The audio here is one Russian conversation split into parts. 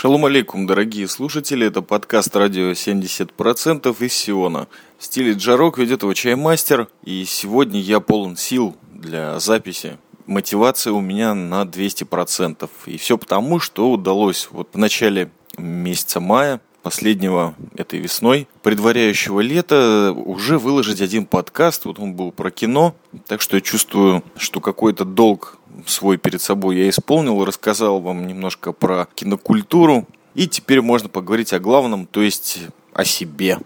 Шалом алейкум, дорогие слушатели, это подкаст радио 70% из Сиона. Стиль Джарок ведет его чаймастер, и сегодня я полон сил для записи. Мотивация у меня на 200%. И все потому, что удалось вот в начале месяца мая последнего этой весной, предваряющего лета, уже выложить один подкаст. Вот он был про кино. Так что я чувствую, что какой-то долг свой перед собой я исполнил, рассказал вам немножко про кинокультуру. И теперь можно поговорить о главном, то есть о себе.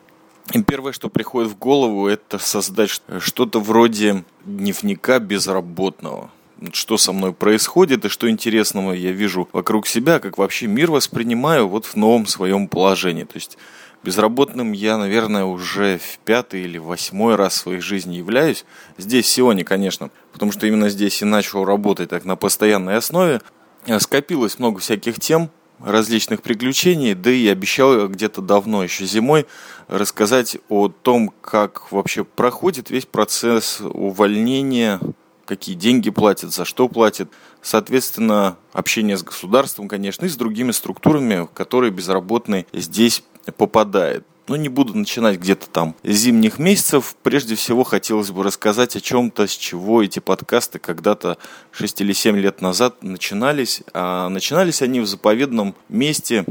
И первое, что приходит в голову, это создать что-то вроде дневника безработного. Что со мной происходит и что интересного я вижу вокруг себя, как вообще мир воспринимаю вот в новом своем положении. То есть Безработным я, наверное, уже в пятый или восьмой раз в своей жизни являюсь. Здесь, Сионе, конечно, потому что именно здесь и начал работать так на постоянной основе. Э, скопилось много всяких тем, различных приключений, да и обещал где-то давно, еще зимой, рассказать о том, как вообще проходит весь процесс увольнения, какие деньги платят, за что платят. Соответственно, общение с государством, конечно, и с другими структурами, которые безработные здесь попадает. Но не буду начинать где-то там зимних месяцев. Прежде всего хотелось бы рассказать о чем-то, с чего эти подкасты когда-то 6 или 7 лет назад начинались. А начинались они в заповедном месте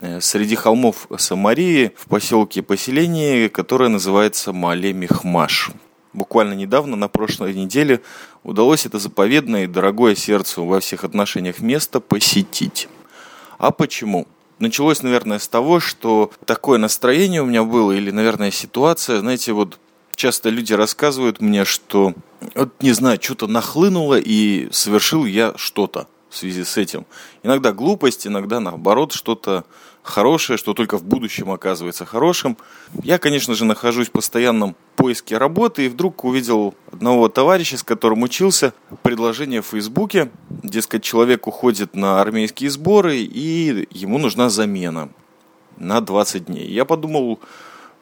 э, среди холмов Самарии в поселке поселение, которое называется Мале Мехмаш. Буквально недавно, на прошлой неделе, удалось это заповедное и дорогое сердцу во всех отношениях место посетить. А почему? началось, наверное, с того, что такое настроение у меня было, или, наверное, ситуация, знаете, вот часто люди рассказывают мне, что, вот не знаю, что-то нахлынуло, и совершил я что-то в связи с этим. Иногда глупость, иногда наоборот что-то хорошее, что только в будущем оказывается хорошим. Я, конечно же, нахожусь в постоянном поиске работы и вдруг увидел одного товарища, с которым учился, предложение в Фейсбуке. Дескать, человек уходит на армейские сборы и ему нужна замена на 20 дней. Я подумал,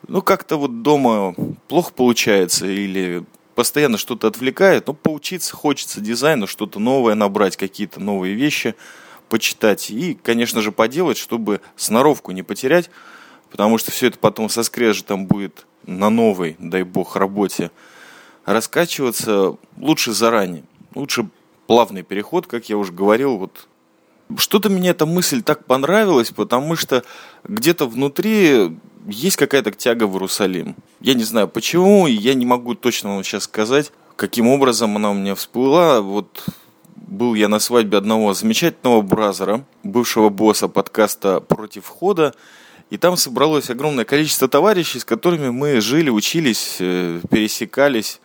ну как-то вот дома плохо получается или постоянно что-то отвлекает, но поучиться хочется дизайну, что-то новое набрать, какие-то новые вещи почитать и, конечно же, поделать, чтобы сноровку не потерять, потому что все это потом со скрежетом будет на новой, дай бог, работе раскачиваться лучше заранее, лучше плавный переход, как я уже говорил, вот что-то мне эта мысль так понравилась, потому что где-то внутри есть какая-то тяга в Иерусалим. Я не знаю почему, я не могу точно вам сейчас сказать, каким образом она у меня всплыла. Вот был я на свадьбе одного замечательного бразера, бывшего босса подкаста «Против входа», и там собралось огромное количество товарищей, с которыми мы жили, учились, э, пересекались.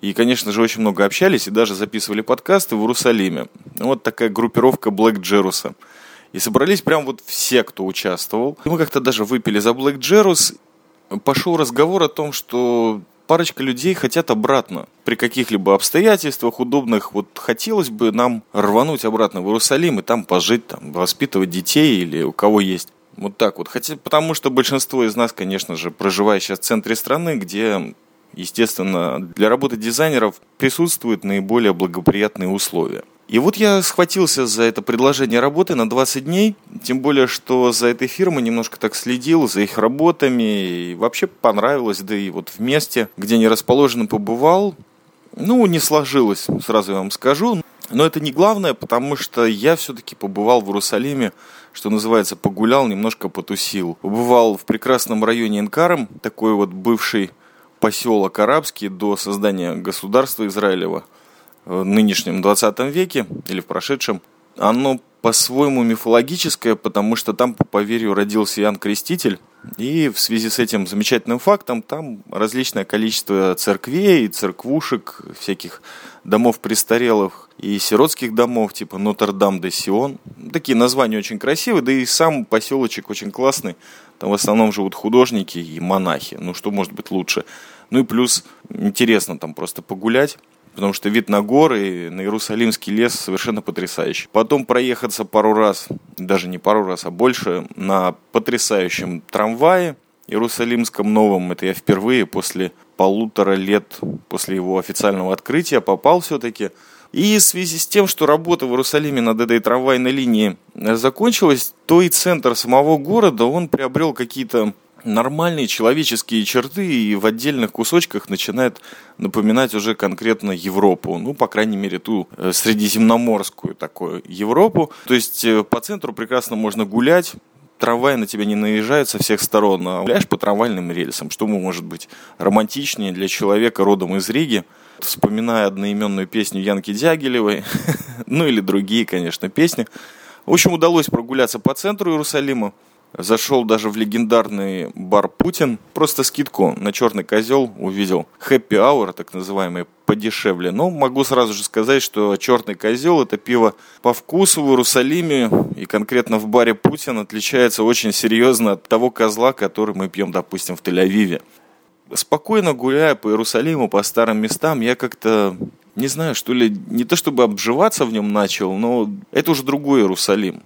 И, конечно же, очень много общались и даже записывали подкасты в Иерусалиме. Вот такая группировка Блэк Джеруса. И собрались прям вот все, кто участвовал. И мы как-то даже выпили за Блэк Джерус. Пошел разговор о том, что парочка людей хотят обратно. При каких-либо обстоятельствах удобных, вот хотелось бы нам рвануть обратно в Иерусалим и там пожить, там, воспитывать детей или у кого есть. Вот так вот. Хотя, потому что большинство из нас, конечно же, проживает сейчас в центре страны, где естественно, для работы дизайнеров присутствуют наиболее благоприятные условия. И вот я схватился за это предложение работы на 20 дней, тем более, что за этой фирмой немножко так следил, за их работами, и вообще понравилось, да и вот в месте, где они расположены, побывал, ну, не сложилось, сразу я вам скажу. Но это не главное, потому что я все-таки побывал в Иерусалиме, что называется, погулял, немножко потусил. Побывал в прекрасном районе Энкаром, такой вот бывший поселок арабский до создания государства Израилева нынешнем 20 веке или в прошедшем, оно по-своему мифологическое, потому что там, по поверью, родился Иоанн Креститель. И в связи с этим замечательным фактом там различное количество церквей, церквушек, всяких домов престарелых и сиротских домов, типа Нотр-Дам-де-Сион. Такие названия очень красивые, да и сам поселочек очень классный. Там в основном живут художники и монахи. Ну, что может быть лучше? Ну и плюс интересно там просто погулять потому что вид на горы и на Иерусалимский лес совершенно потрясающий. Потом проехаться пару раз, даже не пару раз, а больше, на потрясающем трамвае Иерусалимском новом. Это я впервые после полутора лет после его официального открытия попал все-таки. И в связи с тем, что работа в Иерусалиме над этой трамвайной линией закончилась, то и центр самого города, он приобрел какие-то нормальные человеческие черты и в отдельных кусочках начинает напоминать уже конкретно Европу. Ну, по крайней мере, ту э, средиземноморскую такую Европу. То есть э, по центру прекрасно можно гулять, трамвай на тебя не наезжает со всех сторон, а гуляешь по трамвайным рельсам. Что может быть романтичнее для человека родом из Риги, вспоминая одноименную песню Янки Дягилевой, ну или другие, конечно, песни. В общем, удалось прогуляться по центру Иерусалима. Зашел даже в легендарный бар Путин. Просто скидку на черный козел увидел. Happy Hour, так называемый, подешевле. Но могу сразу же сказать, что черный козел это пиво по вкусу в Иерусалиме и конкретно в баре Путин отличается очень серьезно от того козла, который мы пьем, допустим, в Тель-Авиве. Спокойно гуляя по Иерусалиму, по старым местам, я как-то не знаю, что ли, не то чтобы обживаться в нем начал, но это уже другой Иерусалим.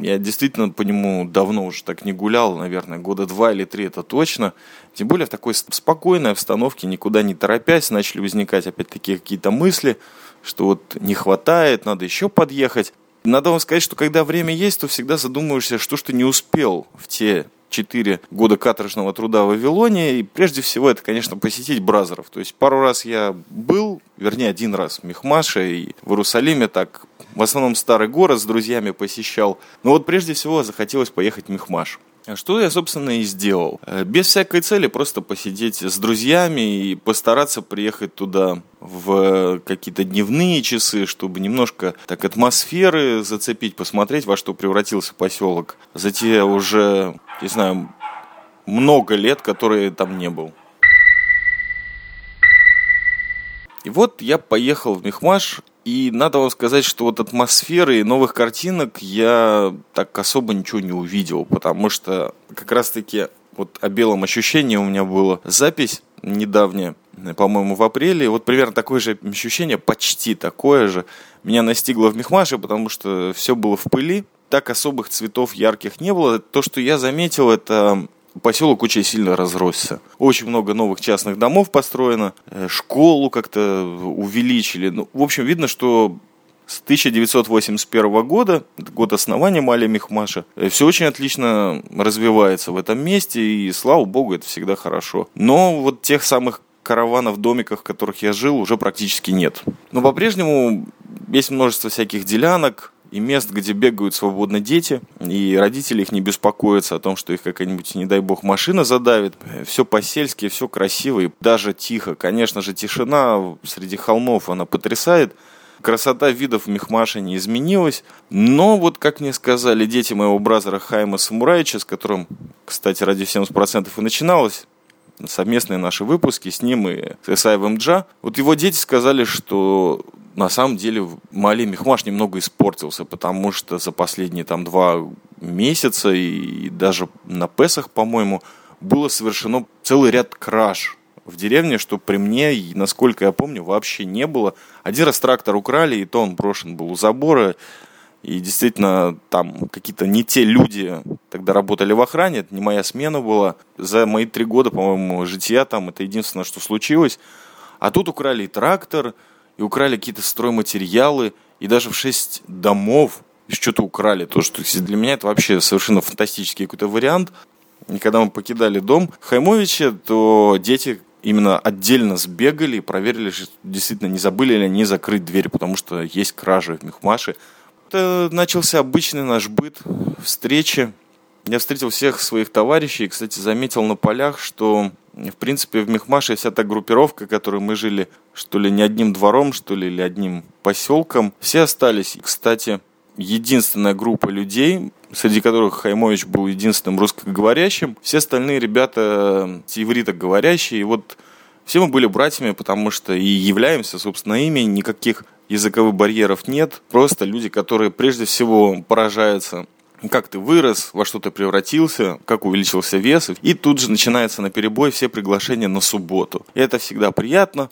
Я действительно по нему давно уже так не гулял, наверное, года два или три это точно. Тем более в такой спокойной обстановке, никуда не торопясь, начали возникать опять такие какие-то мысли, что вот не хватает, надо еще подъехать. Надо вам сказать, что когда время есть, то всегда задумываешься, что ж ты не успел в те четыре года каторжного труда в Вавилоне. И прежде всего это, конечно, посетить Бразеров. То есть пару раз я был, вернее, один раз в Мехмаше и в Иерусалиме так в основном старый город с друзьями посещал. Но вот прежде всего захотелось поехать в Мехмаш. Что я, собственно, и сделал. Э, без всякой цели просто посидеть с друзьями и постараться приехать туда в какие-то дневные часы, чтобы немножко так атмосферы зацепить, посмотреть, во что превратился поселок. За те уже, не знаю, много лет, которые там не был. И вот я поехал в Мехмаш, и надо вам сказать, что вот атмосферы и новых картинок я так особо ничего не увидел, потому что как раз-таки вот о белом ощущении у меня было запись недавняя, по-моему, в апреле. Вот примерно такое же ощущение, почти такое же, меня настигло в Мехмаше, потому что все было в пыли, так особых цветов ярких не было. То, что я заметил, это поселок очень сильно разросся. Очень много новых частных домов построено, э, школу как-то увеличили. Ну, в общем, видно, что с 1981 года, год основания Мали Мехмаша, э, все очень отлично развивается в этом месте, и слава богу, это всегда хорошо. Но вот тех самых караванов, домиках, в которых я жил, уже практически нет. Но по-прежнему есть множество всяких делянок, и мест, где бегают свободно дети, и родители их не беспокоятся о том, что их какая-нибудь, не дай бог, машина задавит. Все по-сельски, все красиво и даже тихо. Конечно же, тишина среди холмов, она потрясает. Красота видов в Мехмаше не изменилась. Но вот, как мне сказали дети моего бразера Хайма Самурайча, с которым, кстати, ради 70% и начиналось, совместные наши выпуски с ним и с Исаевым Джа. Вот его дети сказали, что на самом деле Мали Мехмаш немного испортился, потому что за последние там два месяца и даже на Песах, по-моему, было совершено целый ряд краж в деревне, что при мне, насколько я помню, вообще не было. Один раз трактор украли, и то он брошен был у забора. И действительно, там какие-то не те люди тогда работали в охране, это не моя смена была. За мои три года, по-моему, жития там, это единственное, что случилось. А тут украли и трактор, и украли какие-то стройматериалы, и даже в шесть домов что-то украли. То, что для меня это вообще совершенно фантастический какой-то вариант. И когда мы покидали дом Хаймовича, то дети именно отдельно сбегали и проверили, что действительно не забыли ли они закрыть дверь, потому что есть кражи в Мехмаше. Это начался обычный наш быт, встречи. Я встретил всех своих товарищей кстати, заметил на полях, что в принципе, в Мехмаше вся та группировка, которой мы жили, что ли, не одним двором, что ли, или одним поселком, все остались. И, кстати, единственная группа людей, среди которых Хаймович был единственным русскоговорящим, все остальные ребята ивритоговорящие. И вот все мы были братьями, потому что и являемся, собственно, ими, никаких языковых барьеров нет. Просто люди, которые прежде всего поражаются как ты вырос, во что ты превратился, как увеличился вес. И тут же начинается на перебой все приглашения на субботу. Это всегда приятно.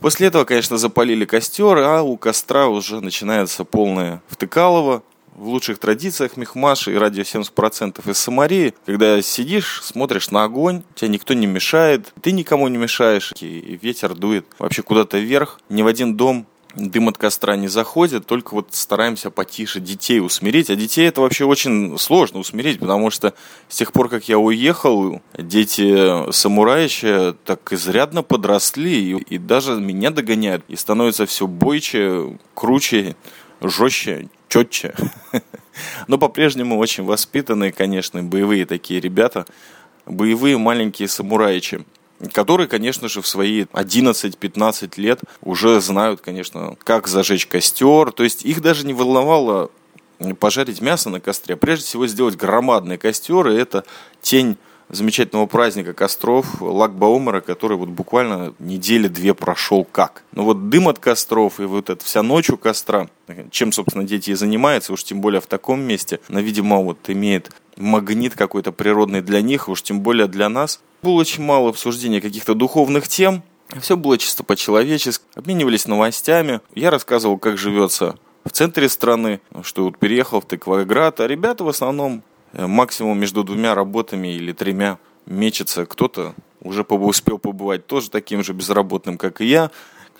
После этого, конечно, запалили костер, а у костра уже начинается полное втыкалово. В лучших традициях Мехмаши и радио 70% из Самарии, когда сидишь, смотришь на огонь, тебя никто не мешает, ты никому не мешаешь, и ветер дует вообще куда-то вверх, ни в один дом дым от костра не заходит, только вот стараемся потише детей усмирить. А детей это вообще очень сложно усмирить, потому что с тех пор, как я уехал, дети самураи еще так изрядно подросли и, и даже меня догоняют. И становятся все бойче, круче, жестче, четче. Но по-прежнему очень воспитанные, конечно, боевые такие ребята. Боевые маленькие самураичи которые, конечно же, в свои 11-15 лет уже знают, конечно, как зажечь костер. То есть их даже не волновало пожарить мясо на костре. Прежде всего сделать громадный костер, и это тень замечательного праздника костров Лагбаумера, который вот буквально недели две прошел как. Но вот дым от костров и вот эта вся ночь у костра, чем, собственно, дети и занимаются, уж тем более в таком месте, но, видимо, вот имеет магнит какой-то природный для них, уж тем более для нас. Было очень мало обсуждения каких-то духовных тем, все было чисто по-человечески, обменивались новостями. Я рассказывал, как живется в центре страны, что вот переехал в Тыкваград, а ребята в основном э, максимум между двумя работами или тремя мечется. Кто-то уже успел побывать тоже таким же безработным, как и я.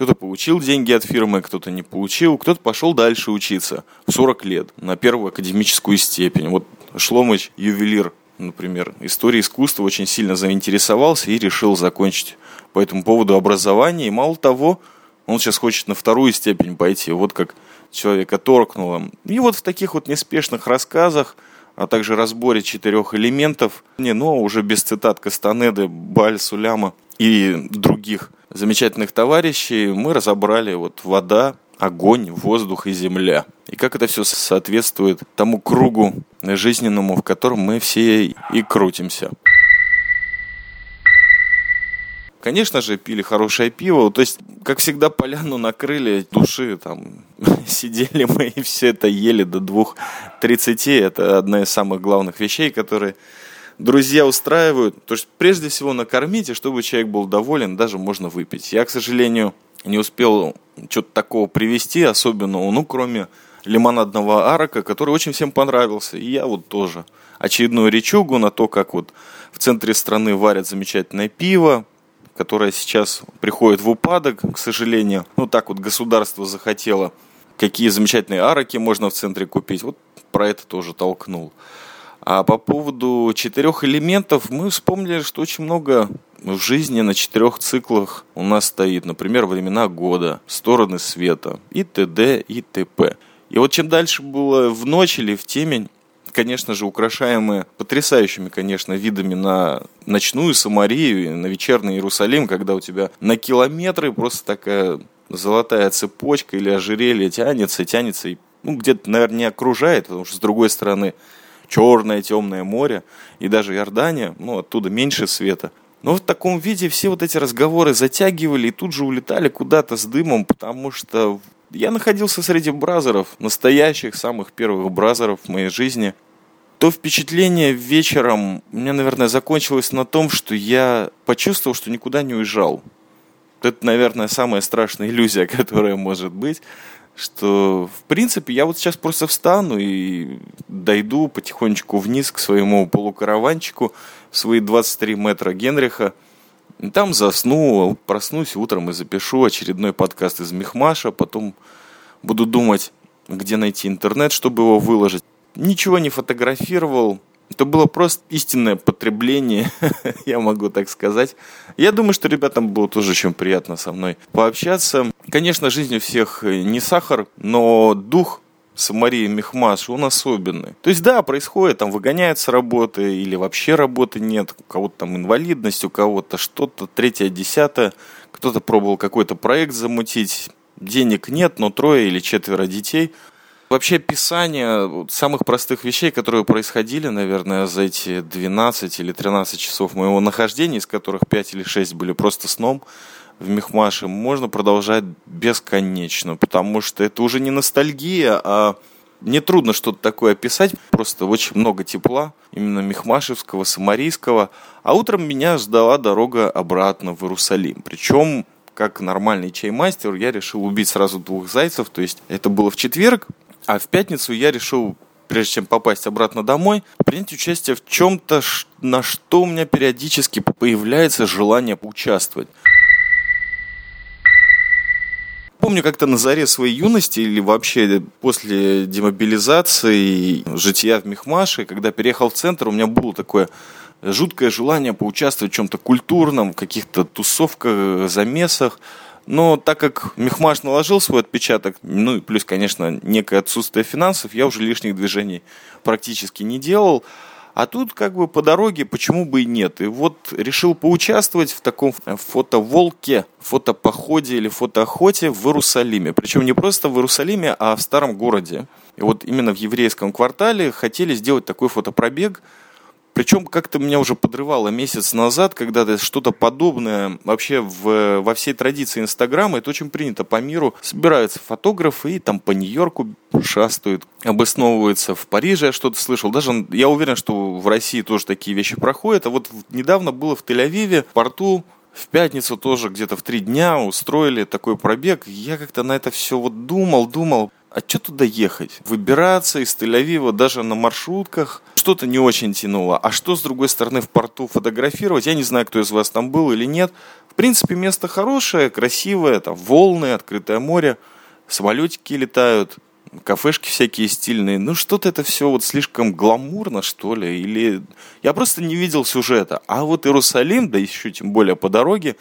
Кто-то получил деньги от фирмы, кто-то не получил, кто-то пошел дальше учиться в 40 лет на первую академическую степень. Вот Шломыч, ювелир, например, истории искусства очень сильно заинтересовался и решил закончить по этому поводу образование. И мало того, он сейчас хочет на вторую степень пойти. Вот как человека торкнуло. И вот в таких вот неспешных рассказах, а также разборе четырех элементов, не, ну, уже без цитат Кастанеды, Баль, Суляма и других замечательных товарищей, мы разобрали вот вода, огонь, воздух и земля. И как это все соответствует тому кругу жизненному, в котором мы все и крутимся. Конечно же, пили хорошее пиво. То есть, как всегда, поляну накрыли души. Там сидели мы и все это ели до двух тридцати. Это одна из самых главных вещей, которые друзья устраивают. То есть, прежде всего, накормить, и чтобы человек был доволен, даже можно выпить. Я, к сожалению, не успел что-то такого привезти особенного, ну, кроме лимонадного арака, который очень всем понравился. И я вот тоже. Очередную речугу на то, как вот в центре страны варят замечательное пиво, которое сейчас приходит в упадок, к сожалению. Ну, так вот государство захотело, какие замечательные араки можно в центре купить. Вот про это тоже толкнул. А по поводу четырех элементов мы вспомнили, что очень много в жизни на четырех циклах у нас стоит, например, времена года, стороны света и т.д. и т.п. И вот чем дальше было в ночь или в темень, конечно же, украшаемые потрясающими, конечно, видами на ночную Самарию и на вечерний Иерусалим, когда у тебя на километры просто такая золотая цепочка или ожерелье тянется, тянется и ну, где-то, наверное, не окружает, потому что с другой стороны черное темное море и даже Иордания, ну, оттуда меньше света. Но в таком виде все вот эти разговоры затягивали и тут же улетали куда-то с дымом, потому что я находился среди бразеров, настоящих, самых первых бразеров в моей жизни. То впечатление вечером у меня, наверное, закончилось на том, что я почувствовал, что никуда не уезжал. Это, наверное, самая страшная иллюзия, которая может быть что, в принципе, я вот сейчас просто встану и дойду потихонечку вниз к своему полукараванчику, в свои 23 метра Генриха, там засну, проснусь утром и запишу очередной подкаст из Мехмаша, потом буду думать, где найти интернет, чтобы его выложить. Ничего не фотографировал, это было просто истинное потребление, я могу так сказать. Я думаю, что ребятам было тоже очень приятно со мной пообщаться. Конечно, жизнь у всех не сахар, но дух Самарии Мехмаш, он особенный. То есть, да, происходит, там выгоняют с работы, или вообще работы нет, у кого-то там инвалидность, у кого-то что-то, третье, десятое, кто-то пробовал какой-то проект замутить, денег нет, но трое или четверо детей – Вообще описание самых простых вещей, которые происходили, наверное, за эти 12 или 13 часов моего нахождения, из которых 5 или 6 были просто сном в Мехмаше, можно продолжать бесконечно, потому что это уже не ностальгия, а мне трудно что-то такое описать, просто очень много тепла, именно Мехмашевского, Самарийского. А утром меня ждала дорога обратно в Иерусалим. Причем как нормальный чаймастер, я решил убить сразу двух зайцев. То есть это было в четверг, а в пятницу я решил, прежде чем попасть обратно домой, принять участие в чем-то, на что у меня периодически появляется желание поучаствовать. Помню, как-то на заре своей юности или вообще после демобилизации, жития в Мехмаше, когда переехал в центр, у меня было такое жуткое желание поучаствовать в чем-то культурном, в каких-то тусовках, замесах. Но так как Мехмаш наложил свой отпечаток, ну и плюс, конечно, некое отсутствие финансов, я уже лишних движений практически не делал. А тут как бы по дороге почему бы и нет. И вот решил поучаствовать в таком фотоволке, фотопоходе или фотоохоте в Иерусалиме. Причем не просто в Иерусалиме, а в старом городе. И вот именно в еврейском квартале хотели сделать такой фотопробег – причем как-то меня уже подрывало месяц назад, когда что-то подобное вообще в, во всей традиции Инстаграма, это очень принято по миру. Собираются фотографы и там по Нью-Йорку шастают, обосновываются. В Париже я что-то слышал. Даже я уверен, что в России тоже такие вещи проходят. А вот недавно было в Тель-Авиве, в порту, в пятницу тоже где-то в три дня устроили такой пробег. Я как-то на это все вот думал, думал а что туда ехать? Выбираться из Тель-Авива даже на маршрутках что-то не очень тянуло. А что, с другой стороны, в порту фотографировать? Я не знаю, кто из вас там был или нет. В принципе, место хорошее, красивое, там волны, открытое море, самолетики летают, кафешки всякие стильные. Ну, что-то это все вот слишком гламурно, что ли, или... Я просто не видел сюжета. А вот Иерусалим, да еще тем более по дороге,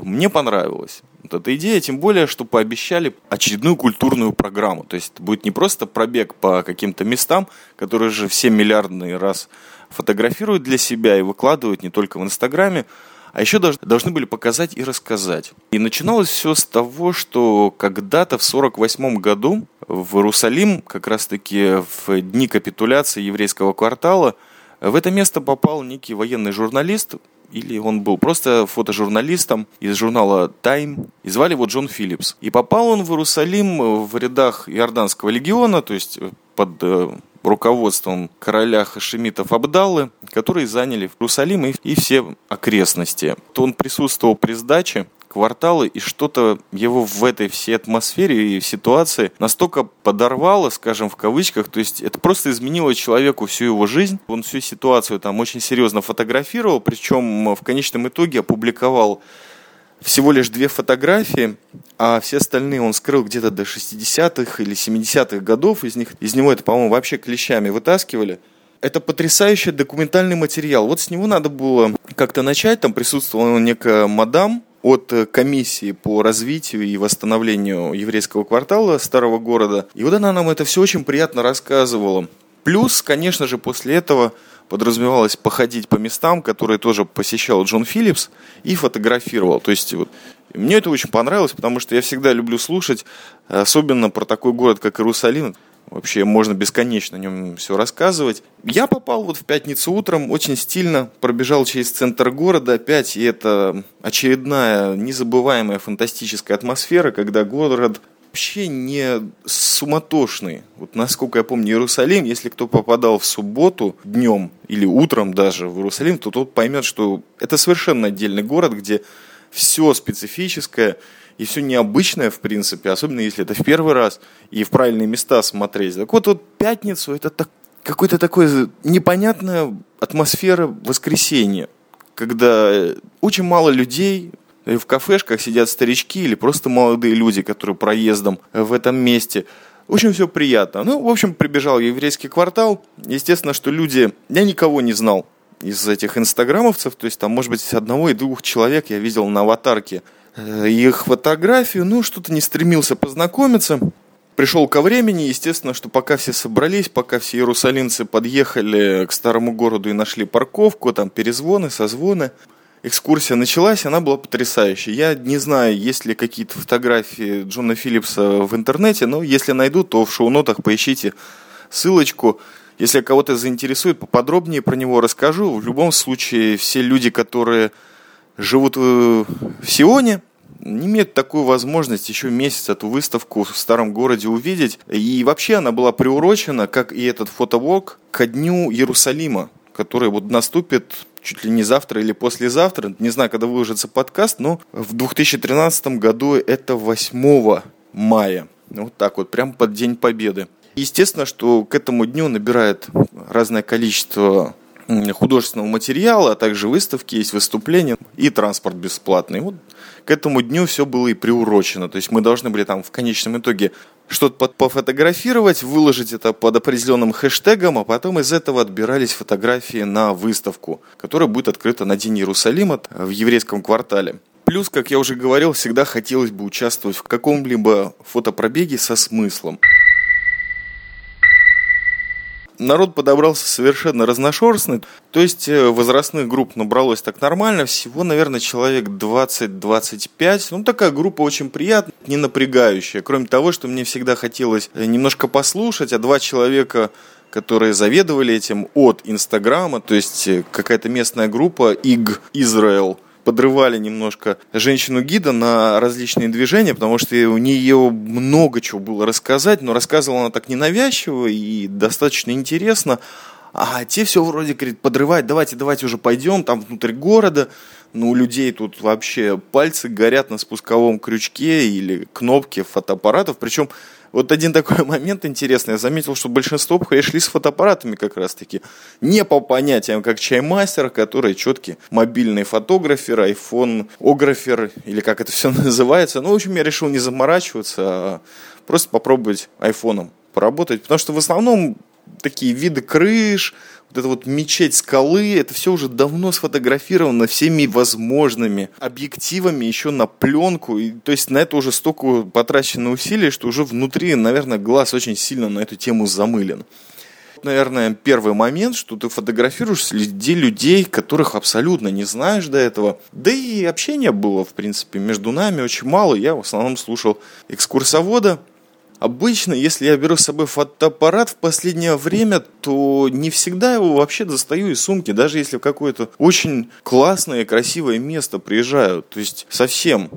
мне понравилось. Вот эта идея, тем более, что пообещали очередную культурную программу. То есть это будет не просто пробег по каким-то местам, которые же все миллиардный раз фотографируют для себя и выкладывают не только в Инстаграме, а еще должны были показать и рассказать. И начиналось все с того, что когда-то в 1948 году в Иерусалим, как раз-таки в дни капитуляции еврейского квартала, в это место попал некий военный журналист, или он был просто фотожурналистом из журнала Time, и звали его Джон Филлипс. И попал он в Иерусалим в рядах Иорданского легиона, то есть э, под э, руководством короля Хашемитов Абдаллы, которые заняли Иерусалим и все окрестности. То он присутствовал при сдаче кварталы, и что-то его в этой всей атмосфере и ситуации настолько подорвало, скажем, в кавычках, то есть это просто изменило человеку всю его жизнь. Он всю ситуацию там очень серьезно фотографировал, причем в конечном итоге опубликовал всего лишь две фотографии, а все остальные он скрыл где-то до 60-х или 70-х годов. Из, них, из него это, по-моему, вообще клещами вытаскивали. Это потрясающий документальный материал. Вот с него надо было как-то начать. Там присутствовала некая мадам, от э, комиссии по развитию и восстановлению еврейского квартала старого города. И вот она нам это все очень приятно рассказывала. Плюс, конечно же, после этого подразумевалось походить по местам, которые тоже посещал Джон Филлипс и фотографировал. То есть вот, мне это очень понравилось, потому что я всегда люблю слушать, особенно про такой город, как Иерусалим. Вообще можно бесконечно о нем все рассказывать. Я попал вот в пятницу утром, очень стильно пробежал через центр города опять, и это очередная незабываемая фантастическая атмосфера, когда город вообще не суматошный. Вот насколько я помню, Иерусалим, если кто попадал в субботу днем или утром даже в Иерусалим, то тот поймет, что это совершенно отдельный город, где все специфическое, и все необычное, в принципе, особенно если это в первый раз и в правильные места смотреть. Так вот, вот пятницу это так, какой-то такой непонятная атмосфера воскресенья, когда очень мало людей, в кафешках сидят старички или просто молодые люди, которые проездом в этом месте. Очень все приятно. Ну, в общем, прибежал еврейский квартал. Естественно, что люди... Я никого не знал из этих инстаграмовцев. То есть там, может быть, одного и двух человек я видел на аватарке Э, их фотографию, ну, что-то не стремился познакомиться. Пришел ко времени, естественно, что пока все собрались, пока все иерусалимцы подъехали к старому городу и нашли парковку, там перезвоны, созвоны, экскурсия началась, она была потрясающей. Я не знаю, есть ли какие-то фотографии Джона Филлипса в интернете, но если найду, то в шоу-нотах поищите ссылочку. Если кого-то заинтересует, поподробнее про него расскажу. В любом случае, все люди, которые живут в Сионе, не имеют такую возможность еще месяц эту выставку в старом городе увидеть. И вообще она была приурочена, как и этот фотовок, ко дню Иерусалима, который вот наступит чуть ли не завтра или послезавтра. Не знаю, когда выложится подкаст, но в 2013 году это 8 мая. Вот так вот, прям под День Победы. Естественно, что к этому дню набирает разное количество художественного материала, а также выставки, есть выступления. и транспорт бесплатный. Вот к этому дню все было и приурочено. То есть мы должны были там в конечном итоге что-то пофотографировать, выложить это под определенным хэштегом, а потом из этого отбирались фотографии на выставку, которая будет открыта на День Иерусалима в еврейском квартале. Плюс, как я уже говорил, всегда хотелось бы участвовать в каком-либо фотопробеге со смыслом народ подобрался совершенно разношерстный. То есть э, возрастных групп набралось так нормально. Всего, наверное, человек 20-25. Ну, такая группа очень приятная, не напрягающая. Кроме того, что мне всегда хотелось э, немножко послушать, а два человека которые заведовали этим от Инстаграма, то есть э, какая-то местная группа ИГ Израил, подрывали немножко женщину-гида на различные движения, потому что у нее много чего было рассказать, но рассказывала она так ненавязчиво и достаточно интересно. А те все вроде, говорит, подрывать, давайте, давайте уже пойдем, там внутрь города. Ну, у людей тут вообще пальцы горят на спусковом крючке или кнопке фотоаппаратов. Причем вот один такой момент интересный. Я заметил, что большинство пришли с фотоаппаратами как раз-таки. Не по понятиям, как чаймастер, который четкий мобильный фотографер, iPhone, ографер, или как это все называется. Ну, в общем, я решил не заморачиваться, а просто попробовать айфоном поработать. Потому что в основном такие виды крыш, вот эта вот мечеть скалы, это все уже давно сфотографировано всеми возможными объективами еще на пленку. И, то есть на это уже столько потрачено усилий, что уже внутри, наверное, глаз очень сильно на эту тему замылен наверное, первый момент, что ты фотографируешь среди людей, которых абсолютно не знаешь до этого. Да и общения было, в принципе, между нами очень мало. Я в основном слушал экскурсовода, Обычно, если я беру с собой фотоаппарат в последнее время, то не всегда его вообще достаю из сумки, даже если в какое-то очень классное и красивое место приезжаю. То есть совсем.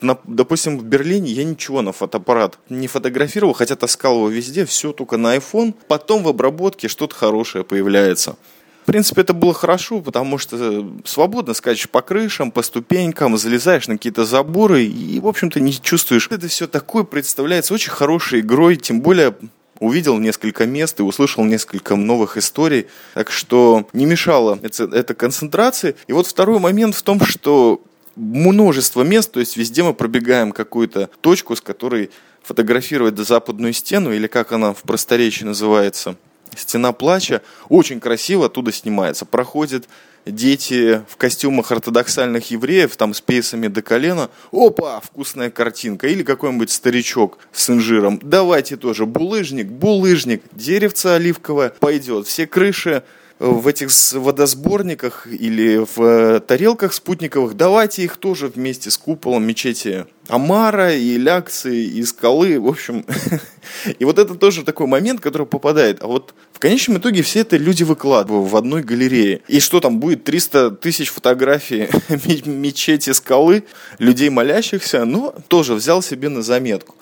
На, допустим, в Берлине я ничего на фотоаппарат не фотографировал, хотя таскал его везде, все только на iPhone. Потом в обработке что-то хорошее появляется. В принципе, это было хорошо, потому что свободно скачешь по крышам, по ступенькам, залезаешь на какие-то заборы и, в общем-то, не чувствуешь. Это все такое представляется очень хорошей игрой, тем более увидел несколько мест и услышал несколько новых историй, так что не мешало это концентрации. И вот второй момент в том, что множество мест, то есть везде мы пробегаем какую-то точку, с которой фотографировать до западную стену, или как она в просторечии называется – Стена плача очень красиво оттуда снимается. Проходят дети в костюмах ортодоксальных евреев, там с пейсами до колена. Опа, вкусная картинка. Или какой-нибудь старичок с инжиром. Давайте тоже булыжник, булыжник, деревце оливковое пойдет. Все крыши в этих водосборниках или в э, тарелках спутниковых, давайте их тоже вместе с куполом мечети Амара и Лякции и Скалы, в общем. и вот это тоже такой момент, который попадает. А вот в конечном итоге все это люди выкладывают в одной галерее. И что там будет? 300 тысяч фотографий мечети Скалы, людей молящихся, но тоже взял себе на заметку.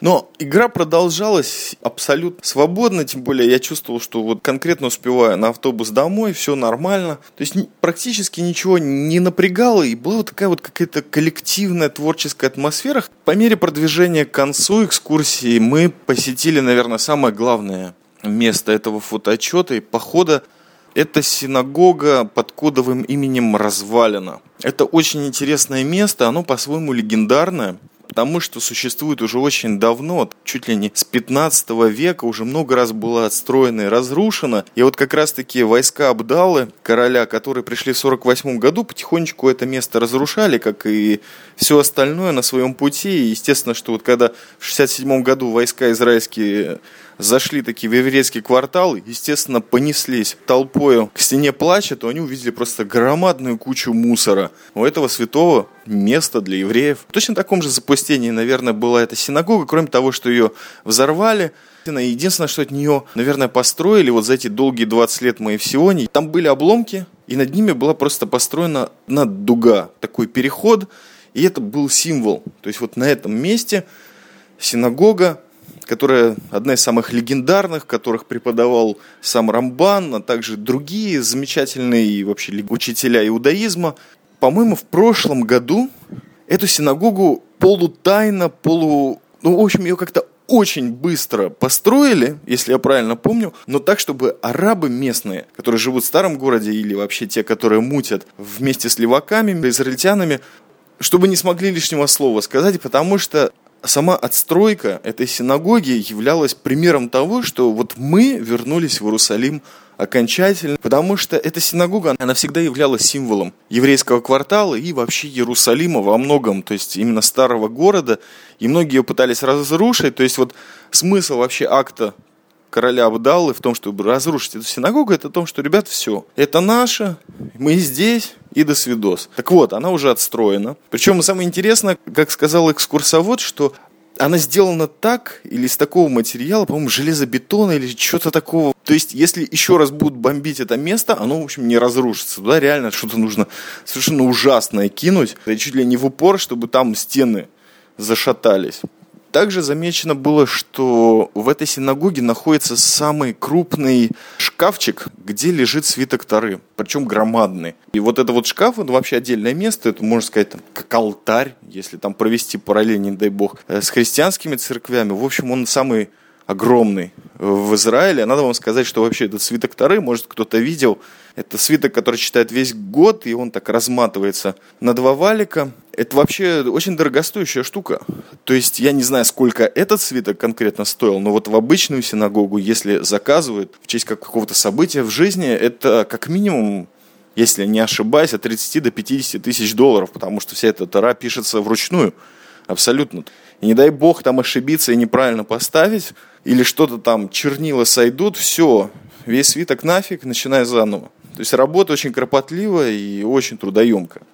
Но игра продолжалась абсолютно свободно, тем более я чувствовал, что вот конкретно успеваю на автобус домой, все нормально. То есть практически ничего не напрягало, и была такая вот какая-то коллективная творческая атмосфера. По мере продвижения к концу экскурсии мы посетили, наверное, самое главное место этого фотоотчета и похода это синагога под кодовым именем Развалина. Это очень интересное место, оно по-своему легендарное потому что существует уже очень давно, чуть ли не с 15 века, уже много раз было отстроено и разрушено. И вот как раз-таки войска Абдалы, короля, которые пришли в 48 году, потихонечку это место разрушали, как и все остальное на своем пути. И естественно, что вот когда в 67 году войска израильские зашли такие в еврейский квартал, естественно, понеслись толпою к стене плача, то они увидели просто громадную кучу мусора. У этого святого места для евреев. В точно таком же запустении, наверное, была эта синагога, кроме того, что ее взорвали, Единственное, что от нее, наверное, построили вот за эти долгие 20 лет моей в Сионе, там были обломки, и над ними была просто построена одна дуга, такой переход, и это был символ. То есть вот на этом месте синагога которая одна из самых легендарных, которых преподавал сам Рамбан, а также другие замечательные вообще учителя иудаизма. По-моему, в прошлом году эту синагогу полутайно, полу... Ну, в общем, ее как-то очень быстро построили, если я правильно помню, но так, чтобы арабы местные, которые живут в старом городе или вообще те, которые мутят вместе с леваками, израильтянами, чтобы не смогли лишнего слова сказать, потому что сама отстройка этой синагоги являлась примером того, что вот мы вернулись в Иерусалим окончательно, потому что эта синагога, она всегда являлась символом еврейского квартала и вообще Иерусалима во многом, то есть именно старого города, и многие ее пытались разрушить, то есть вот смысл вообще акта короля Абдаллы в том, чтобы разрушить эту синагогу, это в том, что, ребят, все, это наше, мы здесь, и до свидос. Так вот, она уже отстроена. Причем самое интересное, как сказал экскурсовод, что она сделана так или из такого материала, по-моему, железобетона или что-то такого. То есть, если еще раз будут бомбить это место, оно, в общем, не разрушится. Туда реально что-то нужно совершенно ужасное кинуть, чуть ли не в упор, чтобы там стены зашатались. Также замечено было, что в этой синагоге находится самый крупный шкафчик, где лежит свиток Тары, причем громадный. И вот это вот шкаф, это вообще отдельное место, это, можно сказать, там, как алтарь, если там провести параллель, не дай бог, э, с христианскими церквями. В общем, он самый огромный в Израиле. Надо вам сказать, что вообще этот свиток Тары, может, кто-то видел, это свиток, который читает весь год, и он так разматывается на два валика. Это вообще очень дорогостоящая штука. То есть я не знаю, сколько этот свиток конкретно стоил, но вот в обычную синагогу, если заказывают в честь какого-то события в жизни, это как минимум если не ошибаюсь, от 30 до 50 тысяч долларов, потому что вся эта тара пишется вручную. Абсолютно. И не дай бог там ошибиться и неправильно поставить, или что-то там, чернила сойдут, все, весь свиток нафиг, начинай заново. То есть работа очень кропотливая и очень трудоемкая.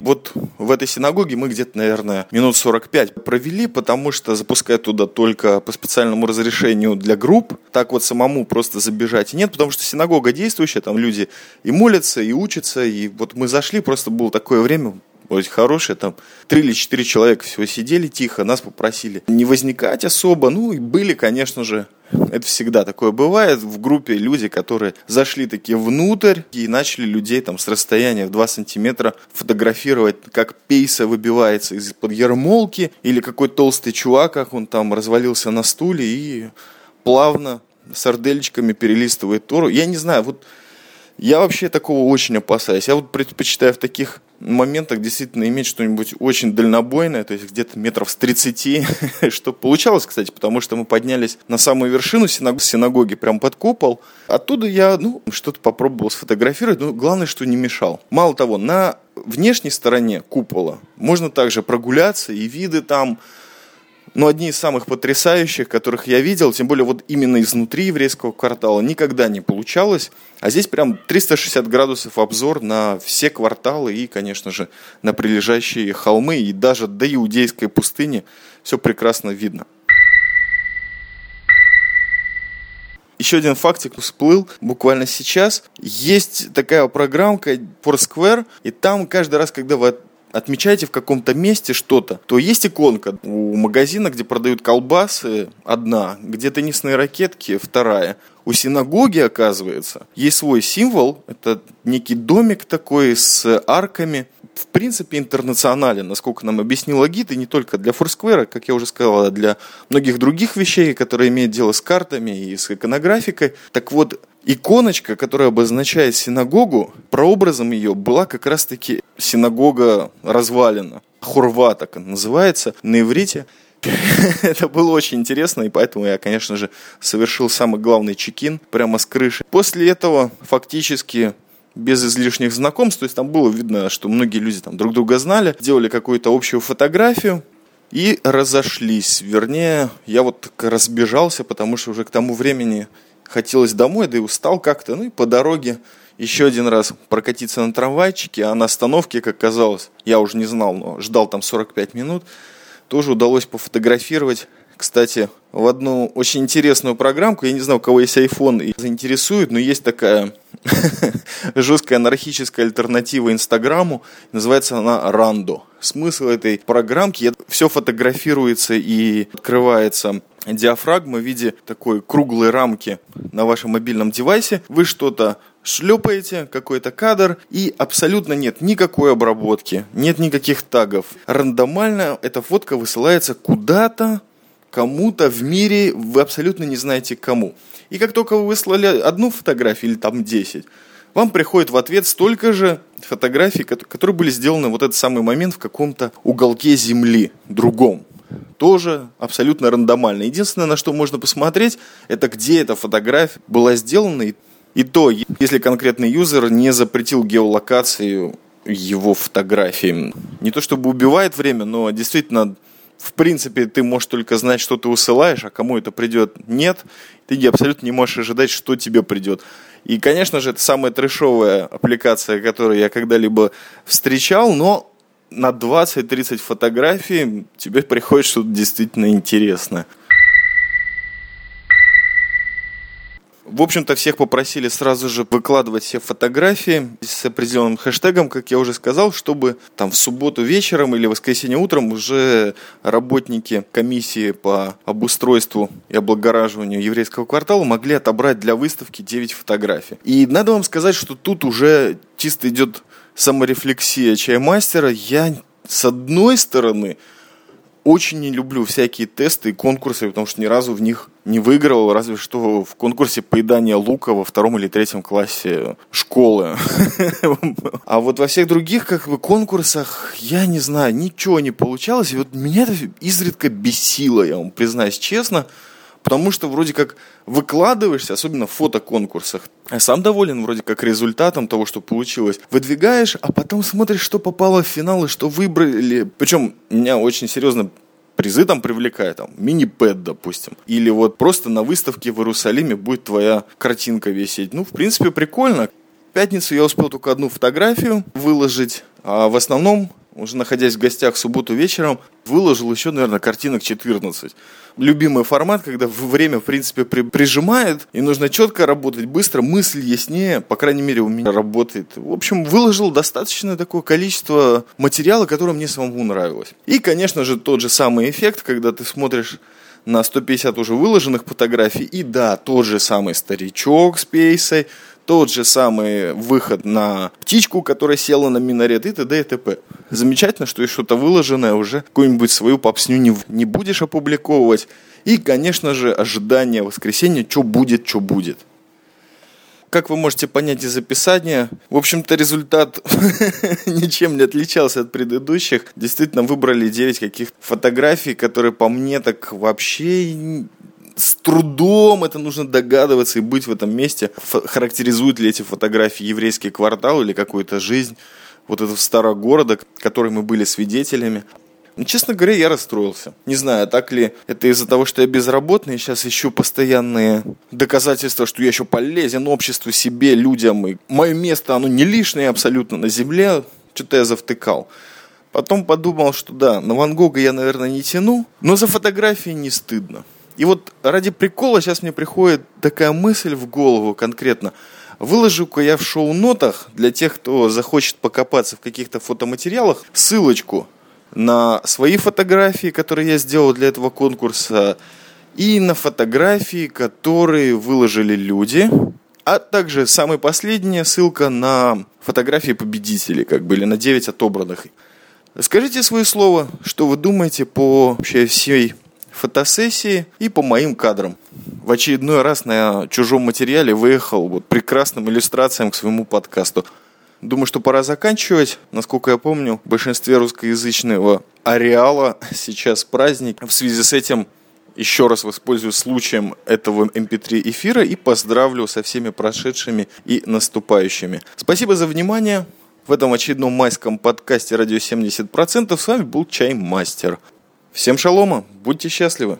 Вот в этой синагоге мы где-то, наверное, минут 45 провели, потому что запускать туда только по специальному разрешению для групп, так вот самому просто забежать нет, потому что синагога действующая, там люди и молятся, и учатся, и вот мы зашли, просто было такое время, очень хорошие, там три или четыре человека всего сидели тихо, нас попросили не возникать особо, ну и были, конечно же, это всегда такое бывает в группе люди, которые зашли такие внутрь и начали людей там с расстояния в 2 сантиметра фотографировать, как пейса выбивается из-под ермолки, или какой толстый чувак, как он там развалился на стуле и плавно сардельчиками перелистывает Тору. Я не знаю, вот я вообще такого очень опасаюсь. Я вот предпочитаю в таких моментах действительно иметь что-нибудь очень дальнобойное, то есть где-то метров с 30, что получалось, кстати, потому что мы поднялись на самую вершину синагоги, синагоги прям под купол. Оттуда я, ну, что-то попробовал сфотографировать, но главное, что не мешал. Мало того, на внешней стороне купола можно также прогуляться, и виды там но одни из самых потрясающих, которых я видел, тем более вот именно изнутри еврейского квартала, никогда не получалось. А здесь прям 360 градусов обзор на все кварталы и, конечно же, на прилежащие холмы и даже до иудейской пустыни все прекрасно видно. Еще один фактик всплыл буквально сейчас. Есть такая программка Foursquare, и там каждый раз, когда вы отмечаете в каком-то месте что-то, то есть иконка у магазина, где продают колбасы, одна, где теннисные ракетки, вторая. У синагоги, оказывается, есть свой символ, это некий домик такой с арками, в принципе, интернационален, насколько нам объяснила гид, и не только для Foursquare, как я уже сказал, а для многих других вещей, которые имеют дело с картами и с иконографикой. Так вот, иконочка, которая обозначает синагогу, прообразом ее была как раз-таки синагога развалина. Хурва так называется на иврите. Это было очень интересно, и поэтому я, конечно же, совершил самый главный чекин прямо с крыши. После этого фактически без излишних знакомств, то есть там было видно, что многие люди там друг друга знали, делали какую-то общую фотографию, и разошлись. Вернее, я вот разбежался, потому что уже к тому времени хотелось домой, да и устал как-то. Ну и по дороге еще один раз прокатиться на трамвайчике, а на остановке, как казалось, я уже не знал, но ждал там 45 минут, тоже удалось пофотографировать. Кстати, в одну очень интересную программку, я не знаю, у кого есть iPhone и заинтересует, но есть такая жесткая анархическая альтернатива Инстаграму, называется она Рандо. Смысл этой программки, все фотографируется и открывается диафрагма в виде такой круглой рамки на вашем мобильном девайсе. Вы что-то шлепаете, какой-то кадр, и абсолютно нет никакой обработки, нет никаких тагов. Рандомально эта фотка высылается куда-то кому-то в мире, вы абсолютно не знаете кому. И как только вы выслали одну фотографию или там 10, вам приходит в ответ столько же фотографий, которые были сделаны в вот этот самый момент в каком-то уголке Земли, другом. Тоже абсолютно рандомально. Единственное, на что можно посмотреть, это где эта фотография была сделана. И то, если конкретный юзер не запретил геолокацию его фотографии. Не то чтобы убивает время, но действительно в принципе, ты можешь только знать, что ты усылаешь, а кому это придет, нет. Ты абсолютно не можешь ожидать, что тебе придет. И, конечно же, это самая трешовая аппликация, которую я когда-либо встречал, но на 20-30 фотографий тебе приходит что-то действительно интересное. В общем-то, всех попросили сразу же выкладывать все фотографии с определенным хэштегом, как я уже сказал, чтобы там в субботу вечером или воскресенье утром уже работники комиссии по обустройству и облагораживанию еврейского квартала могли отобрать для выставки 9 фотографий. И надо вам сказать, что тут уже чисто идет саморефлексия чаймастера. Я, с одной стороны, очень не люблю всякие тесты и конкурсы, потому что ни разу в них не выиграл, разве что в конкурсе поедания лука во втором или третьем классе школы. А вот во всех других как бы конкурсах, я не знаю, ничего не получалось. И вот меня это изредка бесило, я вам признаюсь честно. Потому что вроде как выкладываешься, особенно в фотоконкурсах, сам доволен вроде как результатом того, что получилось. Выдвигаешь, а потом смотришь, что попало в финал и что выбрали. Причем меня очень серьезно призы там привлекают, там, мини-пэд, допустим. Или вот просто на выставке в Иерусалиме будет твоя картинка висеть. Ну, в принципе, прикольно. В пятницу я успел только одну фотографию выложить, а в основном уже находясь в гостях в субботу вечером, выложил еще, наверное, картинок 14. Любимый формат, когда время, в принципе, при, прижимает, и нужно четко работать, быстро, мысль яснее, по крайней мере, у меня работает. В общем, выложил достаточно такое количество материала, которое мне самому нравилось. И, конечно же, тот же самый эффект, когда ты смотришь на 150 уже выложенных фотографий, и да, тот же самый старичок с пейсой, тот же самый выход на птичку, которая села на минарет и т.д. и т.п. Замечательно, что и что-то выложенное уже какую-нибудь свою попсню не, не будешь опубликовывать. И, конечно же, ожидание воскресенья, что будет, что будет. Как вы можете понять из описания, в общем-то результат ничем не отличался от предыдущих. Действительно выбрали 9 каких фотографий, которые по мне так вообще с трудом это нужно догадываться и быть в этом месте. Характеризуют ли эти фотографии еврейский квартал или какую-то жизнь вот этого старого города, который мы были свидетелями. Ну, честно говоря, я расстроился. Не знаю, так ли это из-за того, что я безработный, сейчас ищу постоянные доказательства, что я еще полезен обществу, себе, людям, и мое место, оно не лишнее абсолютно на земле. Что-то я завтыкал. Потом подумал, что да, на Ван Гога я, наверное, не тяну, но за фотографии не стыдно. И вот ради прикола сейчас мне приходит такая мысль в голову конкретно. Выложу-ка я в шоу-нотах для тех, кто захочет покопаться в каких-то фотоматериалах, ссылочку на свои фотографии, которые я сделал для этого конкурса, и на фотографии, которые выложили люди, а также самая последняя ссылка на фотографии победителей, как бы, или на 9 отобранных. Скажите свое слово, что вы думаете по вообще всей фотосессии и по моим кадрам. В очередной раз на чужом материале выехал вот прекрасным иллюстрациям к своему подкасту. Думаю, что пора заканчивать. Насколько я помню, в большинстве русскоязычного ареала сейчас праздник. В связи с этим еще раз воспользуюсь случаем этого MP3 эм эфира и поздравлю со всеми прошедшими и наступающими. Спасибо за внимание. В этом очередном майском подкасте «Радио 70%» с вами был Чай Мастер. Всем шалома, будьте счастливы!